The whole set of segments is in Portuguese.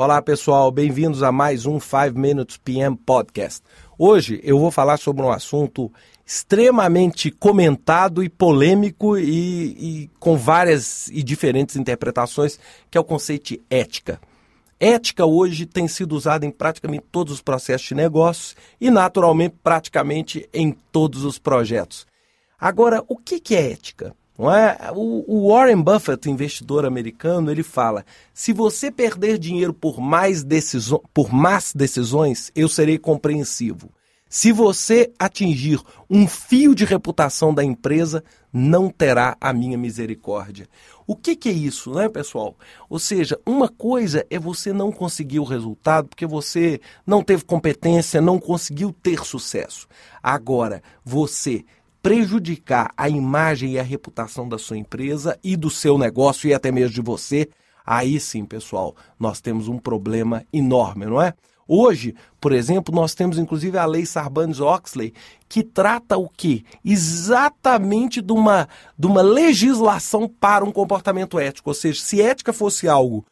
Olá pessoal, bem-vindos a mais um 5 Minutes PM Podcast. Hoje eu vou falar sobre um assunto extremamente comentado e polêmico e, e, com várias e diferentes interpretações, que é o conceito de ética. Ética hoje tem sido usada em praticamente todos os processos de negócios e, naturalmente, praticamente em todos os projetos. Agora, o que, que é ética? Não é? O, Warren Buffett, investidor americano, ele fala: se você perder dinheiro por mais decisões, por más decisões, eu serei compreensivo. Se você atingir um fio de reputação da empresa, não terá a minha misericórdia. O que, que, é isso, né, pessoal? Ou seja, uma coisa é você não conseguir o resultado porque você não teve competência, não conseguiu ter sucesso. Agora, você prejudicar a imagem e a reputação da sua empresa e do seu negócio e até mesmo de você, aí sim, pessoal, nós temos um problema enorme, não é? Hoje, por exemplo, nós temos inclusive a lei Sarbanes-Oxley, que trata o quê? Exatamente de uma, de uma legislação para um comportamento ético. Ou seja, se ética fosse algo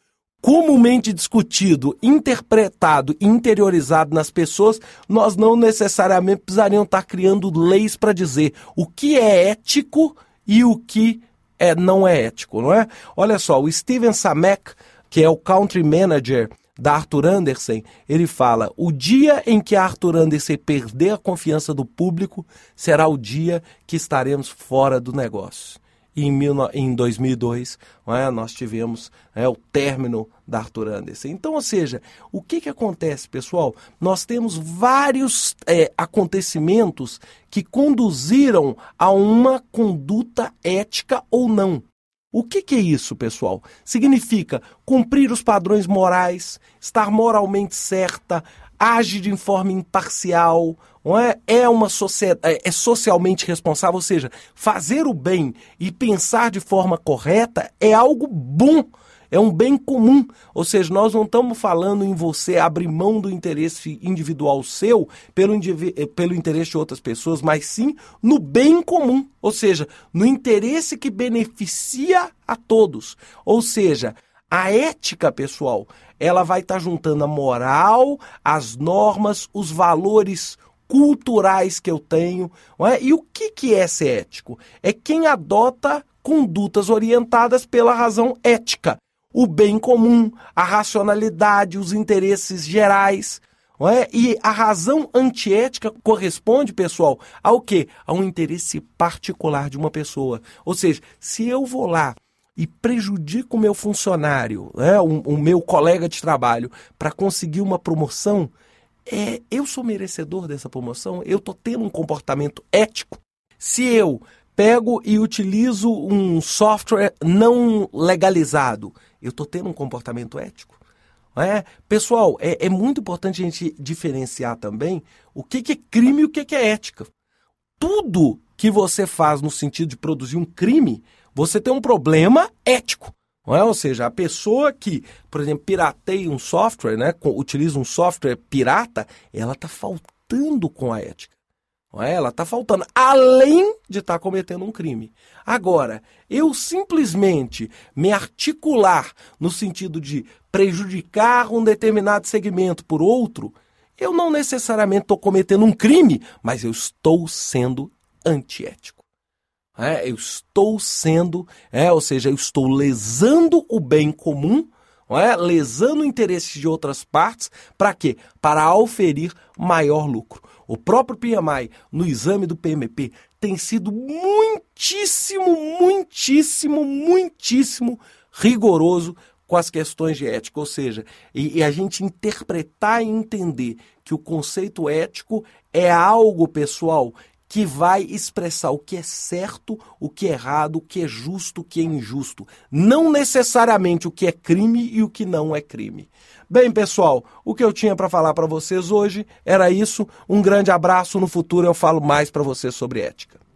comumente discutido, interpretado e interiorizado nas pessoas, nós não necessariamente precisaríamos estar criando leis para dizer o que é ético e o que é, não é ético, não é? Olha só, o Steven Samek, que é o country manager da Arthur Anderson, ele fala: o dia em que Arthur Anderson perder a confiança do público será o dia que estaremos fora do negócio em, mil, em 2002 é, nós tivemos é, o término da Arthur Anderson. Então, ou seja, o que, que acontece, pessoal? Nós temos vários é, acontecimentos que conduziram a uma conduta ética ou não. O que, que, é isso, pessoal? Significa cumprir os padrões morais, estar moralmente certa, age de forma imparcial, não é? É uma sociedade, é, é socialmente responsável, ou seja, fazer o bem e pensar de forma correta é algo bom. É um bem comum, ou seja, nós não estamos falando em você abrir mão do interesse individual seu pelo, eh, pelo interesse de outras pessoas, mas sim no bem comum, ou seja, no interesse que beneficia a todos. Ou seja, a ética, pessoal, ela vai estar tá juntando a moral, as normas, os valores culturais que eu tenho. É? E o que, que é ser ético? É quem adota condutas orientadas pela razão ética, o bem comum, a racionalidade, os interesses gerais. É? E a razão antiética corresponde, pessoal, ao quê? A um interesse particular de uma pessoa. Ou seja, se eu vou lá e prejudico o meu funcionário, né, o, o meu colega de trabalho, para conseguir uma promoção, é, eu sou merecedor dessa promoção? Eu estou tendo um comportamento ético? Se eu pego e utilizo um software não legalizado, eu estou tendo um comportamento ético? É? Pessoal, é, é, muito importante a gente diferenciar também o que, que é crime e o que, que é ética. Tudo que você faz no sentido de produzir um crime você tem um problema ético. É? Ou seja, a pessoa que, por exemplo, pirateia um software, né, utiliza um software pirata, ela está faltando com a ética. É? Ela está faltando, além de estar tá cometendo um crime. Agora, eu simplesmente me articular no sentido de prejudicar um determinado segmento por outro, eu não necessariamente estou cometendo um crime, mas eu estou sendo antiético. É, eu estou sendo, é, ou seja, eu estou lesando o bem comum, é, lesando o interesse de outras partes, para quê? Para auferir maior lucro. O próprio PMI, no exame do PMP, tem sido muitíssimo, muitíssimo, muitíssimo rigoroso com as questões de ética, ou seja, e, e, a gente interpretar e entender que o conceito ético é algo, pessoal, que vai expressar o que é certo, o que é errado, o que é justo, o que é injusto. Não necessariamente o que é crime e o que não é crime. Bem, pessoal, o que eu tinha para falar para vocês hoje era isso. Um grande abraço. No futuro eu falo mais para vocês sobre ética.